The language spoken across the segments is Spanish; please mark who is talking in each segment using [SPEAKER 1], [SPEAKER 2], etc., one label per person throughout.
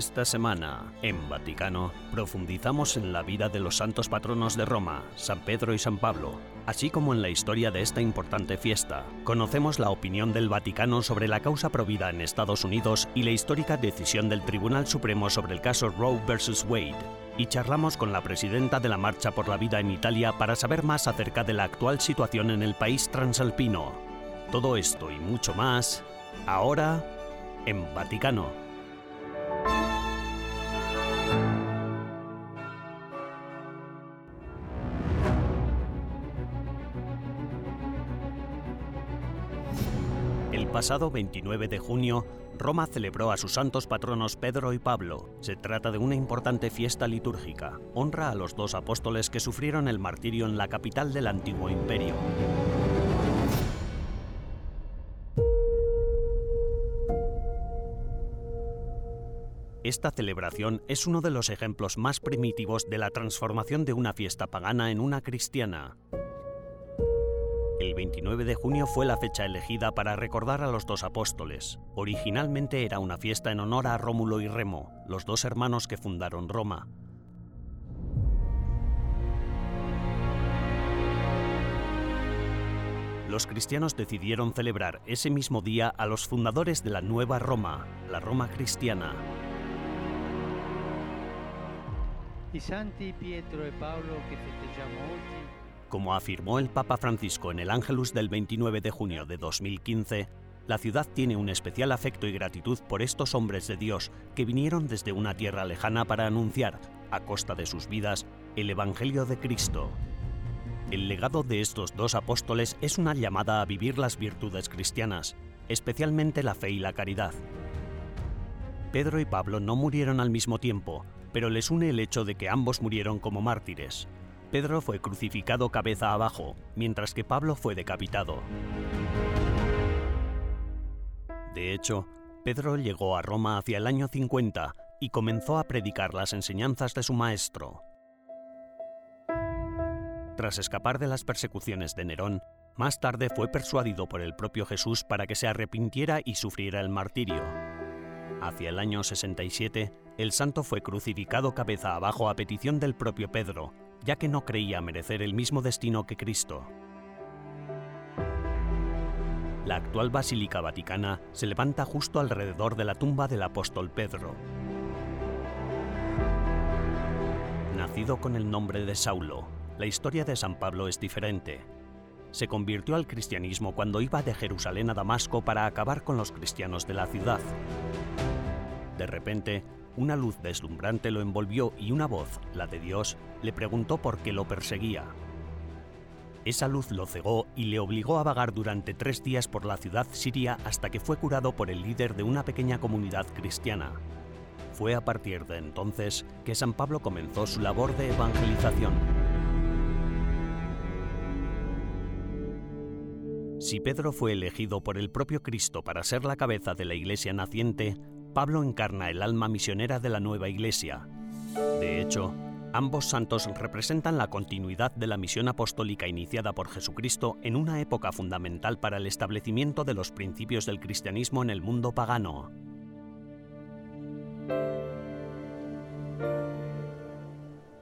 [SPEAKER 1] Esta semana, en Vaticano, profundizamos en la vida de los santos patronos de Roma, San Pedro y San Pablo, así como en la historia de esta importante fiesta. Conocemos la opinión del Vaticano sobre la causa provida en Estados Unidos y la histórica decisión del Tribunal Supremo sobre el caso Roe vs. Wade. Y charlamos con la presidenta de la Marcha por la Vida en Italia para saber más acerca de la actual situación en el país transalpino. Todo esto y mucho más, ahora, en Vaticano. Pasado 29 de junio, Roma celebró a sus santos patronos Pedro y Pablo. Se trata de una importante fiesta litúrgica. Honra a los dos apóstoles que sufrieron el martirio en la capital del antiguo imperio. Esta celebración es uno de los ejemplos más primitivos de la transformación de una fiesta pagana en una cristiana. El 29 de junio fue la fecha elegida para recordar a los dos apóstoles. Originalmente era una fiesta en honor a Rómulo y Remo, los dos hermanos que fundaron Roma. Los cristianos decidieron celebrar ese mismo día a los fundadores de la nueva Roma, la Roma cristiana.
[SPEAKER 2] I santi Pietro e Paolo che festeggiamo oggi
[SPEAKER 1] como afirmó el Papa Francisco en el Ángelus del 29 de junio de 2015, la ciudad tiene un especial afecto y gratitud por estos hombres de Dios que vinieron desde una tierra lejana para anunciar, a costa de sus vidas, el Evangelio de Cristo. El legado de estos dos apóstoles es una llamada a vivir las virtudes cristianas, especialmente la fe y la caridad. Pedro y Pablo no murieron al mismo tiempo, pero les une el hecho de que ambos murieron como mártires. Pedro fue crucificado cabeza abajo, mientras que Pablo fue decapitado. De hecho, Pedro llegó a Roma hacia el año 50 y comenzó a predicar las enseñanzas de su maestro. Tras escapar de las persecuciones de Nerón, más tarde fue persuadido por el propio Jesús para que se arrepintiera y sufriera el martirio. Hacia el año 67, el santo fue crucificado cabeza abajo a petición del propio Pedro, ya que no creía merecer el mismo destino que Cristo. La actual Basílica Vaticana se levanta justo alrededor de la tumba del apóstol Pedro. Nacido con el nombre de Saulo, la historia de San Pablo es diferente. Se convirtió al cristianismo cuando iba de Jerusalén a Damasco para acabar con los cristianos de la ciudad. De repente, una luz deslumbrante lo envolvió y una voz, la de Dios, le preguntó por qué lo perseguía. Esa luz lo cegó y le obligó a vagar durante tres días por la ciudad siria hasta que fue curado por el líder de una pequeña comunidad cristiana. Fue a partir de entonces que San Pablo comenzó su labor de evangelización. Si Pedro fue elegido por el propio Cristo para ser la cabeza de la iglesia naciente, Pablo encarna el alma misionera de la nueva iglesia. De hecho, ambos santos representan la continuidad de la misión apostólica iniciada por Jesucristo en una época fundamental para el establecimiento de los principios del cristianismo en el mundo pagano.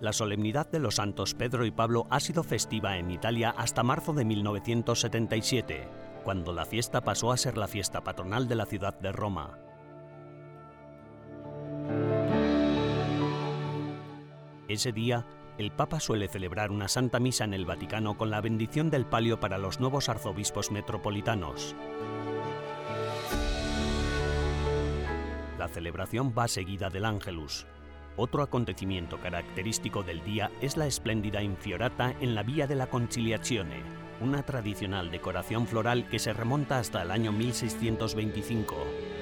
[SPEAKER 1] La solemnidad de los santos Pedro y Pablo ha sido festiva en Italia hasta marzo de 1977, cuando la fiesta pasó a ser la fiesta patronal de la ciudad de Roma. Ese día, el Papa suele celebrar una Santa Misa en el Vaticano con la bendición del palio para los nuevos arzobispos metropolitanos. La celebración va seguida del Ángelus. Otro acontecimiento característico del día es la espléndida infiorata en la Vía de la Conciliazione, una tradicional decoración floral que se remonta hasta el año 1625.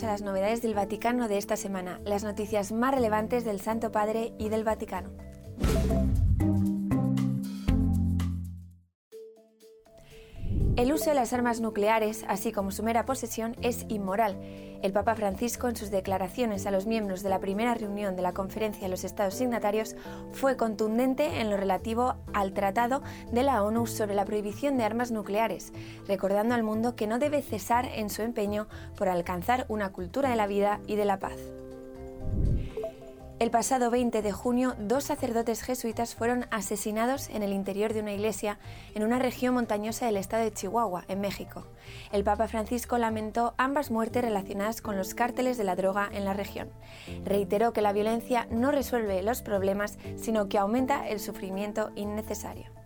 [SPEAKER 3] A las novedades del Vaticano de esta semana, las noticias más relevantes del Santo Padre y del Vaticano. Uso de las armas nucleares, así como su mera posesión, es inmoral. El Papa Francisco, en sus declaraciones a los miembros de la primera reunión de la Conferencia de los Estados Signatarios, fue contundente en lo relativo al Tratado de la ONU sobre la prohibición de armas nucleares, recordando al mundo que no debe cesar en su empeño por alcanzar una cultura de la vida y de la paz. El pasado 20 de junio, dos sacerdotes jesuitas fueron asesinados en el interior de una iglesia en una región montañosa del estado de Chihuahua, en México. El Papa Francisco lamentó ambas muertes relacionadas con los cárteles de la droga en la región. Reiteró que la violencia no resuelve los problemas, sino que aumenta el sufrimiento innecesario.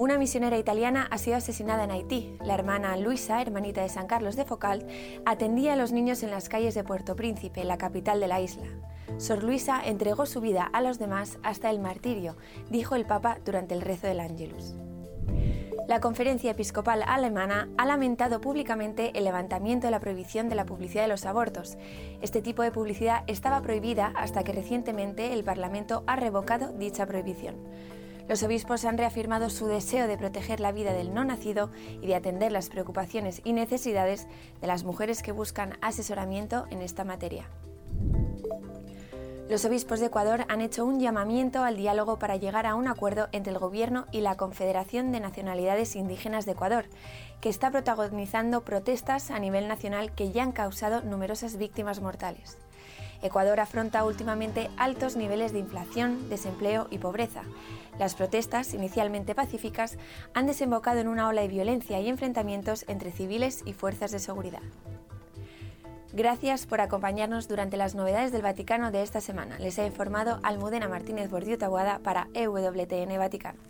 [SPEAKER 3] Una misionera italiana ha sido asesinada en Haití. La hermana Luisa, hermanita de San Carlos de Focal, atendía a los niños en las calles de Puerto Príncipe, la capital de la isla. Sor Luisa entregó su vida a los demás hasta el martirio, dijo el Papa durante el rezo del Ángelus. La conferencia episcopal alemana ha lamentado públicamente el levantamiento de la prohibición de la publicidad de los abortos. Este tipo de publicidad estaba prohibida hasta que recientemente el Parlamento ha revocado dicha prohibición. Los obispos han reafirmado su deseo de proteger la vida del no nacido y de atender las preocupaciones y necesidades de las mujeres que buscan asesoramiento en esta materia. Los obispos de Ecuador han hecho un llamamiento al diálogo para llegar a un acuerdo entre el Gobierno y la Confederación de Nacionalidades Indígenas de Ecuador, que está protagonizando protestas a nivel nacional que ya han causado numerosas víctimas mortales. Ecuador afronta últimamente altos niveles de inflación, desempleo y pobreza. Las protestas, inicialmente pacíficas, han desembocado en una ola de violencia y enfrentamientos entre civiles y fuerzas de seguridad. Gracias por acompañarnos durante las novedades del Vaticano de esta semana. Les ha informado Almudena Martínez Bordiú Taguada para EWTN Vaticano.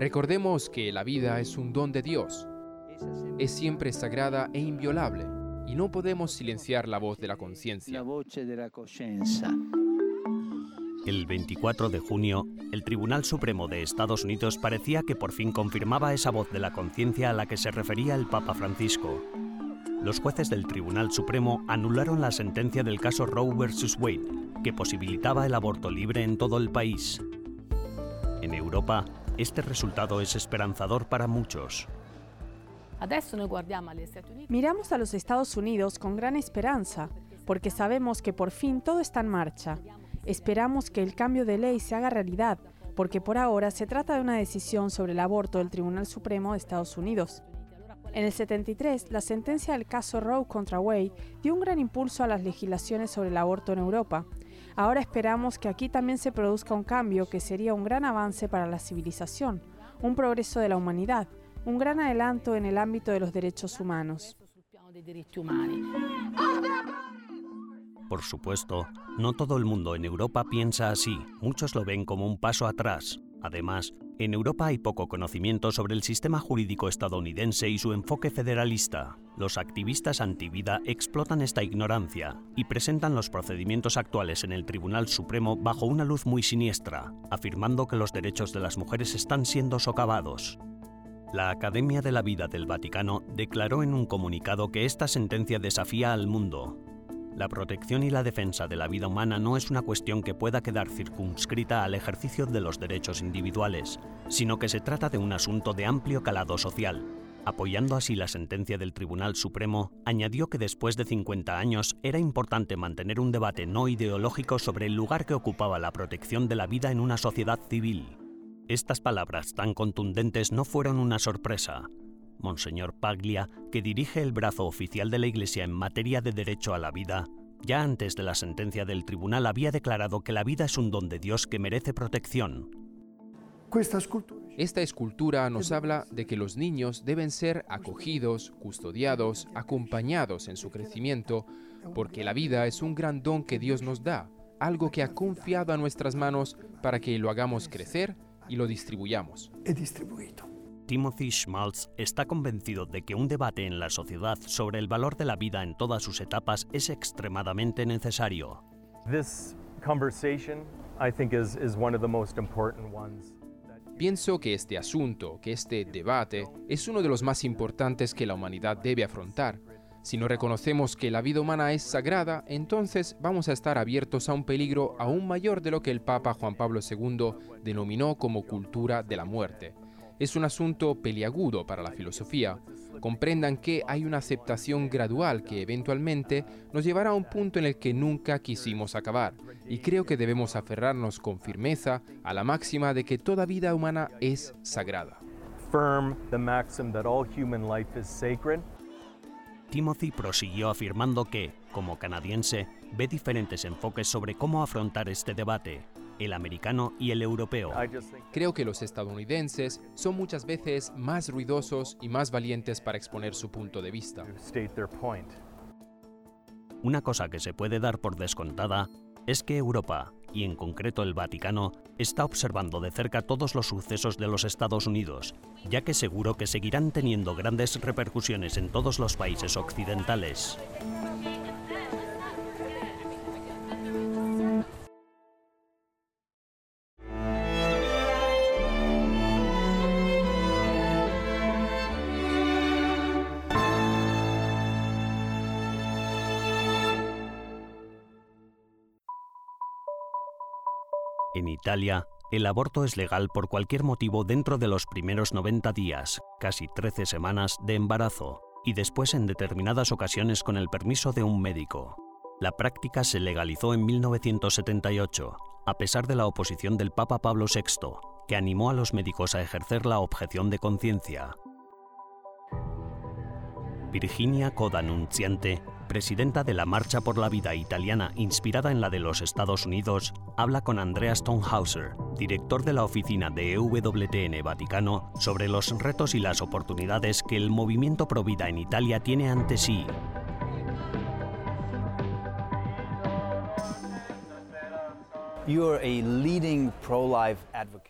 [SPEAKER 4] Recordemos que la vida es un don de Dios. Es siempre sagrada e inviolable y no podemos silenciar la voz de la conciencia.
[SPEAKER 1] El 24 de junio, el Tribunal Supremo de Estados Unidos parecía que por fin confirmaba esa voz de la conciencia a la que se refería el Papa Francisco. Los jueces del Tribunal Supremo anularon la sentencia del caso Roe vs. Wade, que posibilitaba el aborto libre en todo el país. En Europa, este resultado es esperanzador para muchos.
[SPEAKER 5] Miramos a los Estados Unidos con gran esperanza, porque sabemos que por fin todo está en marcha. Esperamos que el cambio de ley se haga realidad, porque por ahora se trata de una decisión sobre el aborto del Tribunal Supremo de Estados Unidos. En el 73, la sentencia del caso Roe contra Wade dio un gran impulso a las legislaciones sobre el aborto en Europa. Ahora esperamos que aquí también se produzca un cambio que sería un gran avance para la civilización, un progreso de la humanidad, un gran adelanto en el ámbito de los derechos humanos.
[SPEAKER 1] Por supuesto, no todo el mundo en Europa piensa así, muchos lo ven como un paso atrás. Además, en Europa hay poco conocimiento sobre el sistema jurídico estadounidense y su enfoque federalista. Los activistas antivida explotan esta ignorancia y presentan los procedimientos actuales en el Tribunal Supremo bajo una luz muy siniestra, afirmando que los derechos de las mujeres están siendo socavados. La Academia de la Vida del Vaticano declaró en un comunicado que esta sentencia desafía al mundo la protección y la defensa de la vida humana no es una cuestión que pueda quedar circunscrita al ejercicio de los derechos individuales, sino que se trata de un asunto de amplio calado social. Apoyando así la sentencia del Tribunal Supremo, añadió que después de 50 años era importante mantener un debate no ideológico sobre el lugar que ocupaba la protección de la vida en una sociedad civil. Estas palabras tan contundentes no fueron una sorpresa. Monseñor Paglia, que dirige el brazo oficial de la Iglesia en materia de derecho a la vida, ya antes de la sentencia del tribunal había declarado que la vida es un don de Dios que merece protección.
[SPEAKER 4] Esta escultura nos habla de que los niños deben ser acogidos, custodiados, acompañados en su crecimiento, porque la vida es un gran don que Dios nos da, algo que ha confiado a nuestras manos para que lo hagamos crecer y lo distribuyamos.
[SPEAKER 1] Timothy Schmaltz está convencido de que un debate en la sociedad sobre el valor de la vida en todas sus etapas es extremadamente necesario.
[SPEAKER 4] Pienso que este asunto, que este debate, es uno de los más importantes que la humanidad debe afrontar. Si no reconocemos que la vida humana es sagrada, entonces vamos a estar abiertos a un peligro aún mayor de lo que el Papa Juan Pablo II denominó como cultura de la muerte. Es un asunto peliagudo para la filosofía. Comprendan que hay una aceptación gradual que eventualmente nos llevará a un punto en el que nunca quisimos acabar. Y creo que debemos aferrarnos con firmeza a la máxima de que toda vida humana es sagrada.
[SPEAKER 1] Timothy prosiguió afirmando que, como canadiense, ve diferentes enfoques sobre cómo afrontar este debate el americano y el europeo.
[SPEAKER 4] Creo que los estadounidenses son muchas veces más ruidosos y más valientes para exponer su punto de vista.
[SPEAKER 1] Una cosa que se puede dar por descontada es que Europa, y en concreto el Vaticano, está observando de cerca todos los sucesos de los Estados Unidos, ya que seguro que seguirán teniendo grandes repercusiones en todos los países occidentales. Italia, el aborto es legal por cualquier motivo dentro de los primeros 90 días, casi 13 semanas de embarazo, y después en determinadas ocasiones con el permiso de un médico. La práctica se legalizó en 1978, a pesar de la oposición del Papa Pablo VI, que animó a los médicos a ejercer la objeción de conciencia. Virginia Coda Nunziante presidenta de la Marcha por la Vida italiana inspirada en la de los Estados Unidos, habla con Andrea Stonehauser, director de la oficina de EWTN Vaticano, sobre los retos y las oportunidades que el movimiento pro vida en Italia tiene ante sí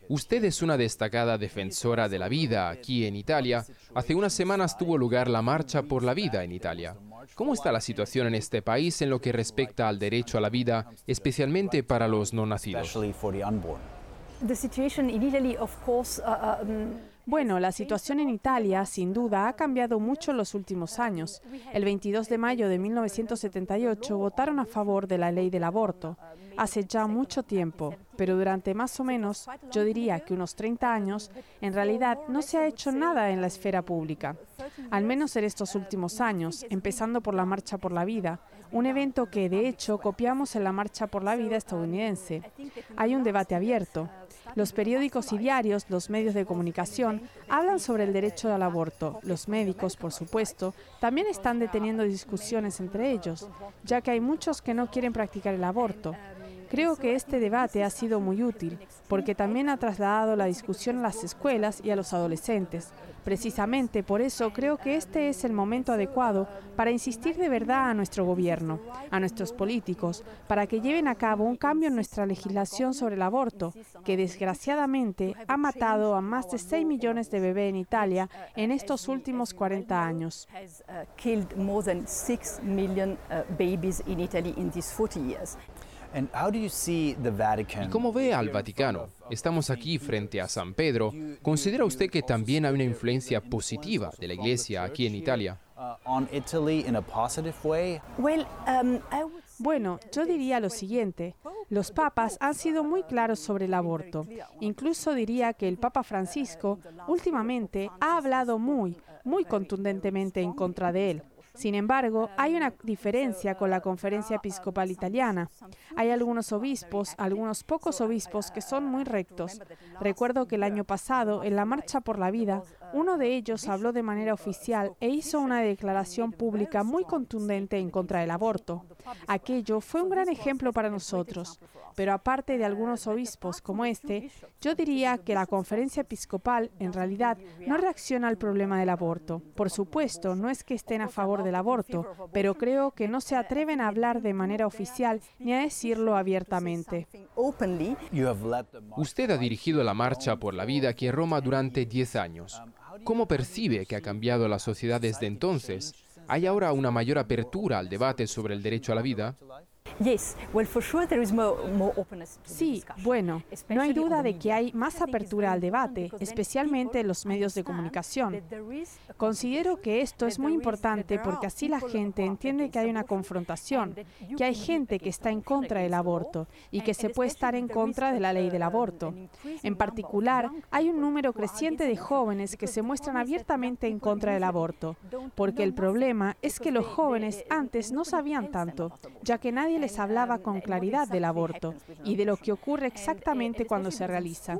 [SPEAKER 4] Usted es una destacada defensora de la vida aquí en Italia. Hace unas semanas tuvo lugar la Marcha por la Vida en Italia. ¿Cómo está la situación en este país en lo que respecta al derecho a la vida, especialmente para los no nacidos?
[SPEAKER 5] Bueno, la situación en Italia, sin duda, ha cambiado mucho en los últimos años. El 22 de mayo de 1978 votaron a favor de la ley del aborto. Hace ya mucho tiempo, pero durante más o menos, yo diría que unos 30 años, en realidad no se ha hecho nada en la esfera pública. Al menos en estos últimos años, empezando por la Marcha por la Vida, un evento que de hecho copiamos en la Marcha por la Vida estadounidense. Hay un debate abierto. Los periódicos y diarios, los medios de comunicación, hablan sobre el derecho al aborto. Los médicos, por supuesto, también están deteniendo discusiones entre ellos, ya que hay muchos que no quieren practicar el aborto. Creo que este debate ha sido muy útil porque también ha trasladado la discusión a las escuelas y a los adolescentes. Precisamente por eso creo que este es el momento adecuado para insistir de verdad a nuestro gobierno, a nuestros políticos, para que lleven a cabo un cambio en nuestra legislación sobre el aborto, que desgraciadamente ha matado a más de 6 millones de bebés en Italia en estos últimos 40 años.
[SPEAKER 4] ¿Y cómo ve al Vaticano? Estamos aquí frente a San Pedro. ¿Considera usted que también hay una influencia positiva de la Iglesia aquí en Italia?
[SPEAKER 5] Bueno, yo diría lo siguiente. Los papas han sido muy claros sobre el aborto. Incluso diría que el Papa Francisco últimamente ha hablado muy, muy contundentemente en contra de él. Sin embargo, hay una diferencia con la conferencia episcopal italiana. Hay algunos obispos, algunos pocos obispos que son muy rectos. Recuerdo que el año pasado, en la Marcha por la Vida, uno de ellos habló de manera oficial e hizo una declaración pública muy contundente en contra del aborto. Aquello fue un gran ejemplo para nosotros. Pero aparte de algunos obispos como este, yo diría que la conferencia episcopal en realidad no reacciona al problema del aborto. Por supuesto, no es que estén a favor del aborto, pero creo que no se atreven a hablar de manera oficial ni a decirlo abiertamente.
[SPEAKER 4] Usted ha dirigido la Marcha por la Vida aquí en Roma durante 10 años. ¿Cómo percibe que ha cambiado la sociedad desde entonces? ¿Hay ahora una mayor apertura al debate sobre el derecho a la vida?
[SPEAKER 5] Sí, bueno, no hay duda de que hay más apertura al debate, especialmente en los medios de comunicación. Considero que esto es muy importante porque así la gente entiende que hay una confrontación, que hay gente que está en contra del aborto y que se puede estar en contra de la ley del aborto. En particular, hay un número creciente de jóvenes que se muestran abiertamente en contra del aborto, porque el problema es que los jóvenes antes no sabían tanto, ya que nadie les hablaba con claridad del aborto y de lo que ocurre exactamente cuando se realiza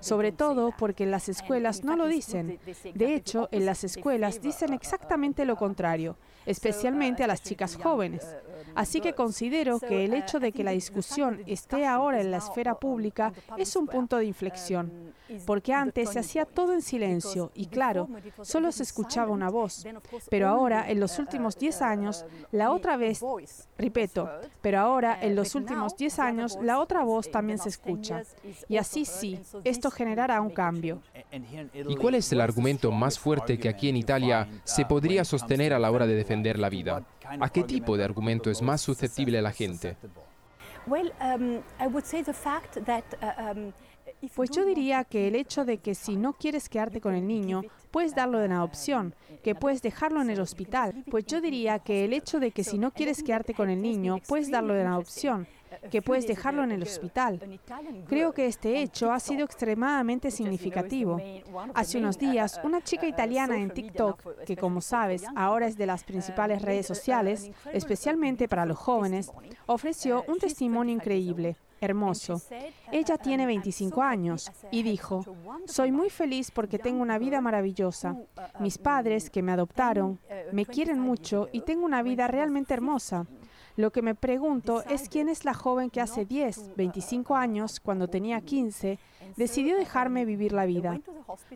[SPEAKER 5] sobre todo porque en las escuelas no lo dicen. De hecho, en las escuelas dicen exactamente lo contrario, especialmente a las chicas jóvenes. Así que considero que el hecho de que la discusión esté ahora en la esfera pública es un punto de inflexión, porque antes se hacía todo en silencio y claro, solo se escuchaba una voz. Pero ahora, en los últimos 10 años, la otra vez, repito, pero ahora, en los últimos 10 años, la otra voz también se escucha. Y así sí, esto generará un cambio.
[SPEAKER 4] ¿Y cuál es el argumento más fuerte que aquí en Italia se podría sostener a la hora de defender la vida? ¿A qué tipo de argumento es más susceptible la gente?
[SPEAKER 5] Pues yo diría que el hecho de que si no quieres quedarte con el niño, puedes darlo en adopción, que puedes dejarlo en el hospital. Pues yo diría que el hecho de que si no quieres quedarte con el niño, puedes darlo en adopción, que puedes dejarlo en el hospital. Creo que este hecho ha sido extremadamente significativo. Hace unos días, una chica italiana en TikTok, que como sabes ahora es de las principales redes sociales, especialmente para los jóvenes, ofreció un testimonio increíble hermoso. Ella tiene 25 años y dijo, soy muy feliz porque tengo una vida maravillosa. Mis padres, que me adoptaron, me quieren mucho y tengo una vida realmente hermosa. Lo que me pregunto es quién es la joven que hace 10, 25 años, cuando tenía 15, decidió dejarme vivir la vida.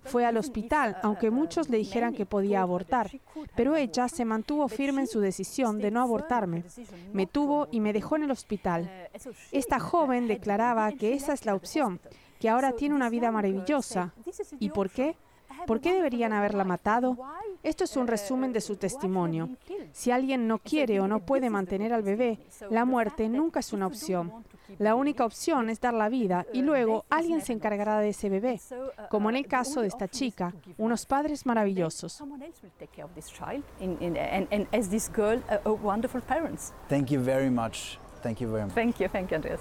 [SPEAKER 5] Fue al hospital, aunque muchos le dijeran que podía abortar, pero ella se mantuvo firme en su decisión de no abortarme. Me tuvo y me dejó en el hospital. Esta joven declaraba que esa es la opción, que ahora tiene una vida maravillosa. ¿Y por qué? ¿Por qué deberían haberla matado? Esto es un resumen de su testimonio. Si alguien no quiere o no puede mantener al bebé, la muerte nunca es una opción. La única opción es dar la vida y luego alguien se encargará de ese bebé, como en el caso de esta chica, unos padres maravillosos.
[SPEAKER 6] Thank you very much. Thank you very much.
[SPEAKER 7] Thank you, thank you, Andreas.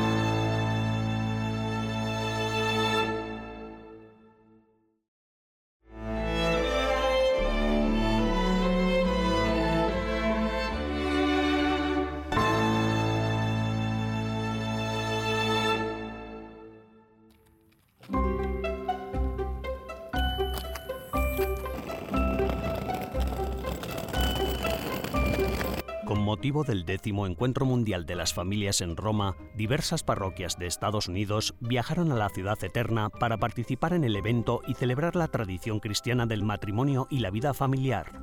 [SPEAKER 1] Motivo del décimo Encuentro Mundial de las Familias en Roma, diversas parroquias de Estados Unidos viajaron a la ciudad eterna para participar en el evento y celebrar la tradición cristiana del matrimonio y la vida familiar.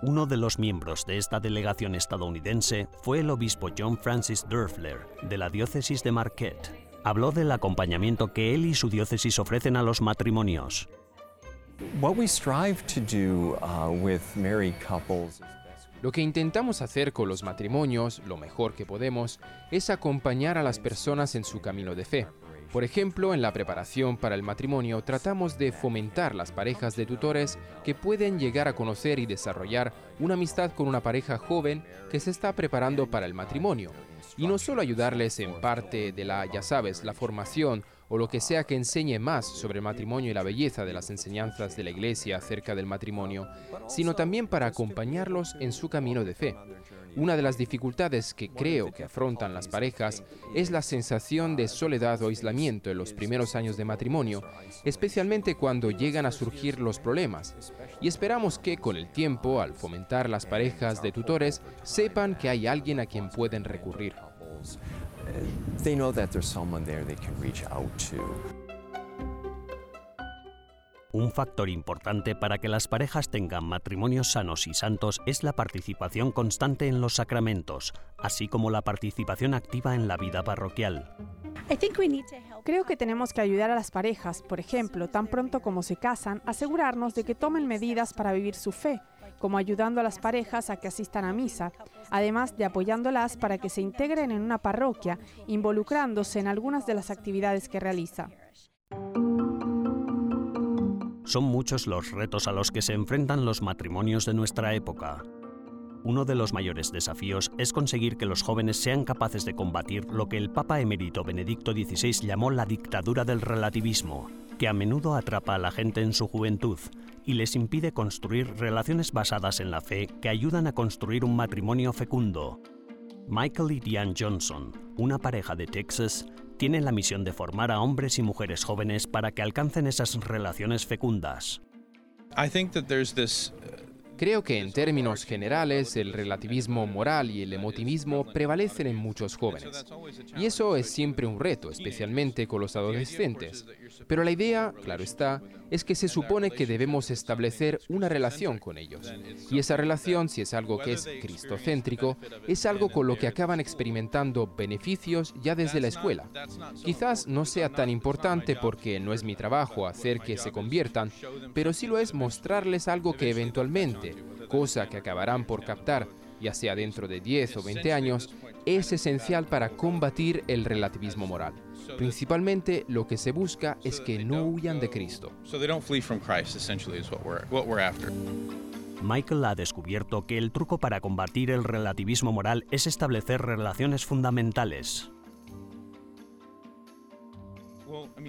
[SPEAKER 1] Uno de los miembros de esta delegación estadounidense fue el obispo John Francis Durfler, de la diócesis de Marquette. Habló del acompañamiento que él y su diócesis ofrecen a los matrimonios.
[SPEAKER 8] What we strive to do uh, with married couples
[SPEAKER 4] Lo que intentamos hacer con los matrimonios, lo mejor que podemos, es acompañar a las personas en su camino de fe. Por ejemplo, en la preparación para el matrimonio tratamos de fomentar las parejas de tutores que pueden llegar a conocer y desarrollar una amistad con una pareja joven que se está preparando para el matrimonio Y no solo ayudarles en parte de la, ya sabes, la formación o lo que sea que enseñe más sobre el matrimonio y la belleza de las enseñanzas de la Iglesia acerca del matrimonio, sino también para acompañarlos en su camino de fe. Una de las dificultades que creo que afrontan las parejas es la sensación de soledad o aislamiento en los primeros años de matrimonio, especialmente cuando llegan a surgir los problemas. Y esperamos que con el tiempo, al fomentar las parejas de tutores, sepan que hay alguien a quien pueden recurrir.
[SPEAKER 8] They know that there's someone there they can reach out to.
[SPEAKER 1] Un factor importante para que las parejas tengan matrimonios sanos y santos es la participación constante en los sacramentos, así como la participación activa en la vida parroquial.
[SPEAKER 5] Creo que tenemos que ayudar a las parejas, por ejemplo, tan pronto como se casan, asegurarnos de que tomen medidas para vivir su fe, como ayudando a las parejas a que asistan a misa, además de apoyándolas para que se integren en una parroquia, involucrándose en algunas de las actividades que realiza.
[SPEAKER 1] Son muchos los retos a los que se enfrentan los matrimonios de nuestra época. Uno de los mayores desafíos es conseguir que los jóvenes sean capaces de combatir lo que el Papa emérito Benedicto XVI llamó la dictadura del relativismo, que a menudo atrapa a la gente en su juventud y les impide construir relaciones basadas en la fe que ayudan a construir un matrimonio fecundo. Michael y Diane Johnson, una pareja de Texas, tienen la misión de formar a hombres y mujeres jóvenes para que alcancen esas relaciones fecundas.
[SPEAKER 4] Creo que en términos generales el relativismo moral y el emotivismo prevalecen en muchos jóvenes. Y eso es siempre un reto, especialmente con los adolescentes. Pero la idea, claro está, es que se supone que debemos establecer una relación con ellos. Y esa relación, si es algo que es cristocéntrico, es algo con lo que acaban experimentando beneficios ya desde la escuela. Quizás no sea tan importante porque no es mi trabajo hacer que se conviertan, pero sí lo es mostrarles algo que eventualmente cosa que acabarán por captar, ya sea dentro de 10 o 20 años, es esencial para combatir el relativismo moral. Principalmente lo que se busca es que no huyan de Cristo.
[SPEAKER 1] Michael ha descubierto que el truco para combatir el relativismo moral es establecer relaciones fundamentales.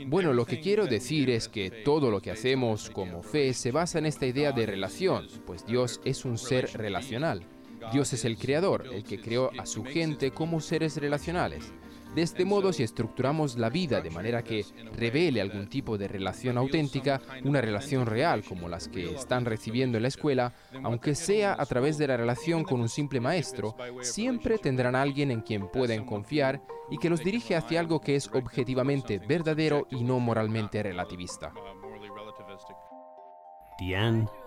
[SPEAKER 4] Bueno, lo que quiero decir es que todo lo que hacemos como fe se basa en esta idea de relación, pues Dios es un ser relacional. Dios es el creador, el que creó a su gente como seres relacionales. De este modo, si estructuramos la vida de manera que revele algún tipo de relación auténtica, una relación real como las que están recibiendo en la escuela, aunque sea a través de la relación con un simple maestro, siempre tendrán alguien en quien pueden confiar y que los dirige hacia algo que es objetivamente verdadero y no moralmente relativista.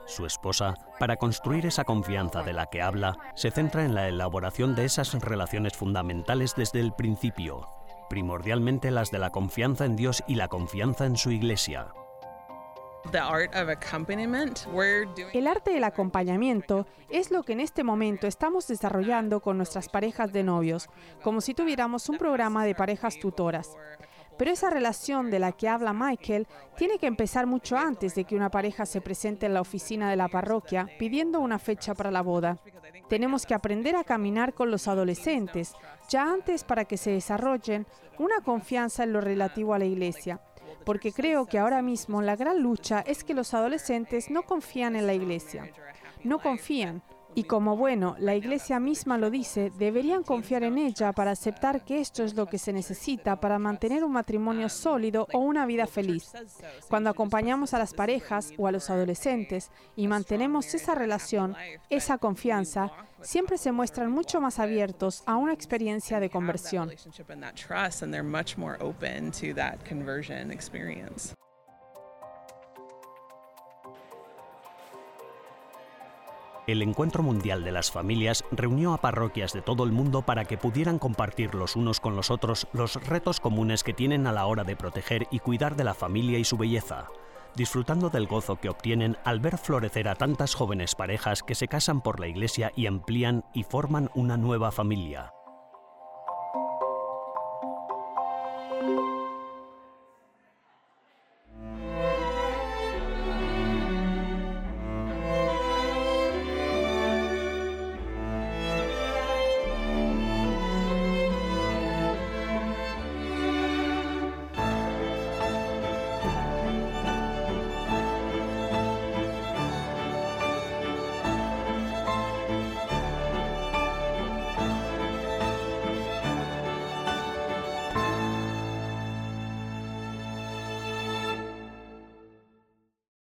[SPEAKER 1] Su esposa, para construir esa confianza de la que habla, se centra en la elaboración de esas relaciones fundamentales desde el principio, primordialmente las de la confianza en Dios y la confianza en su iglesia.
[SPEAKER 5] El arte del acompañamiento es lo que en este momento estamos desarrollando con nuestras parejas de novios, como si tuviéramos un programa de parejas tutoras. Pero esa relación de la que habla Michael tiene que empezar mucho antes de que una pareja se presente en la oficina de la parroquia pidiendo una fecha para la boda. Tenemos que aprender a caminar con los adolescentes, ya antes para que se desarrollen una confianza en lo relativo a la iglesia. Porque creo que ahora mismo la gran lucha es que los adolescentes no confían en la iglesia. No confían, y como bueno, la Iglesia misma lo dice, deberían confiar en ella para aceptar que esto es lo que se necesita para mantener un matrimonio sólido o una vida feliz. Cuando acompañamos a las parejas o a los adolescentes y mantenemos esa relación, esa confianza, siempre se muestran mucho más abiertos a una experiencia de conversión.
[SPEAKER 1] El Encuentro Mundial de las Familias reunió a parroquias de todo el mundo para que pudieran compartir los unos con los otros los retos comunes que tienen a la hora de proteger y cuidar de la familia y su belleza, disfrutando del gozo que obtienen al ver florecer a tantas jóvenes parejas que se casan por la iglesia y amplían y forman una nueva familia.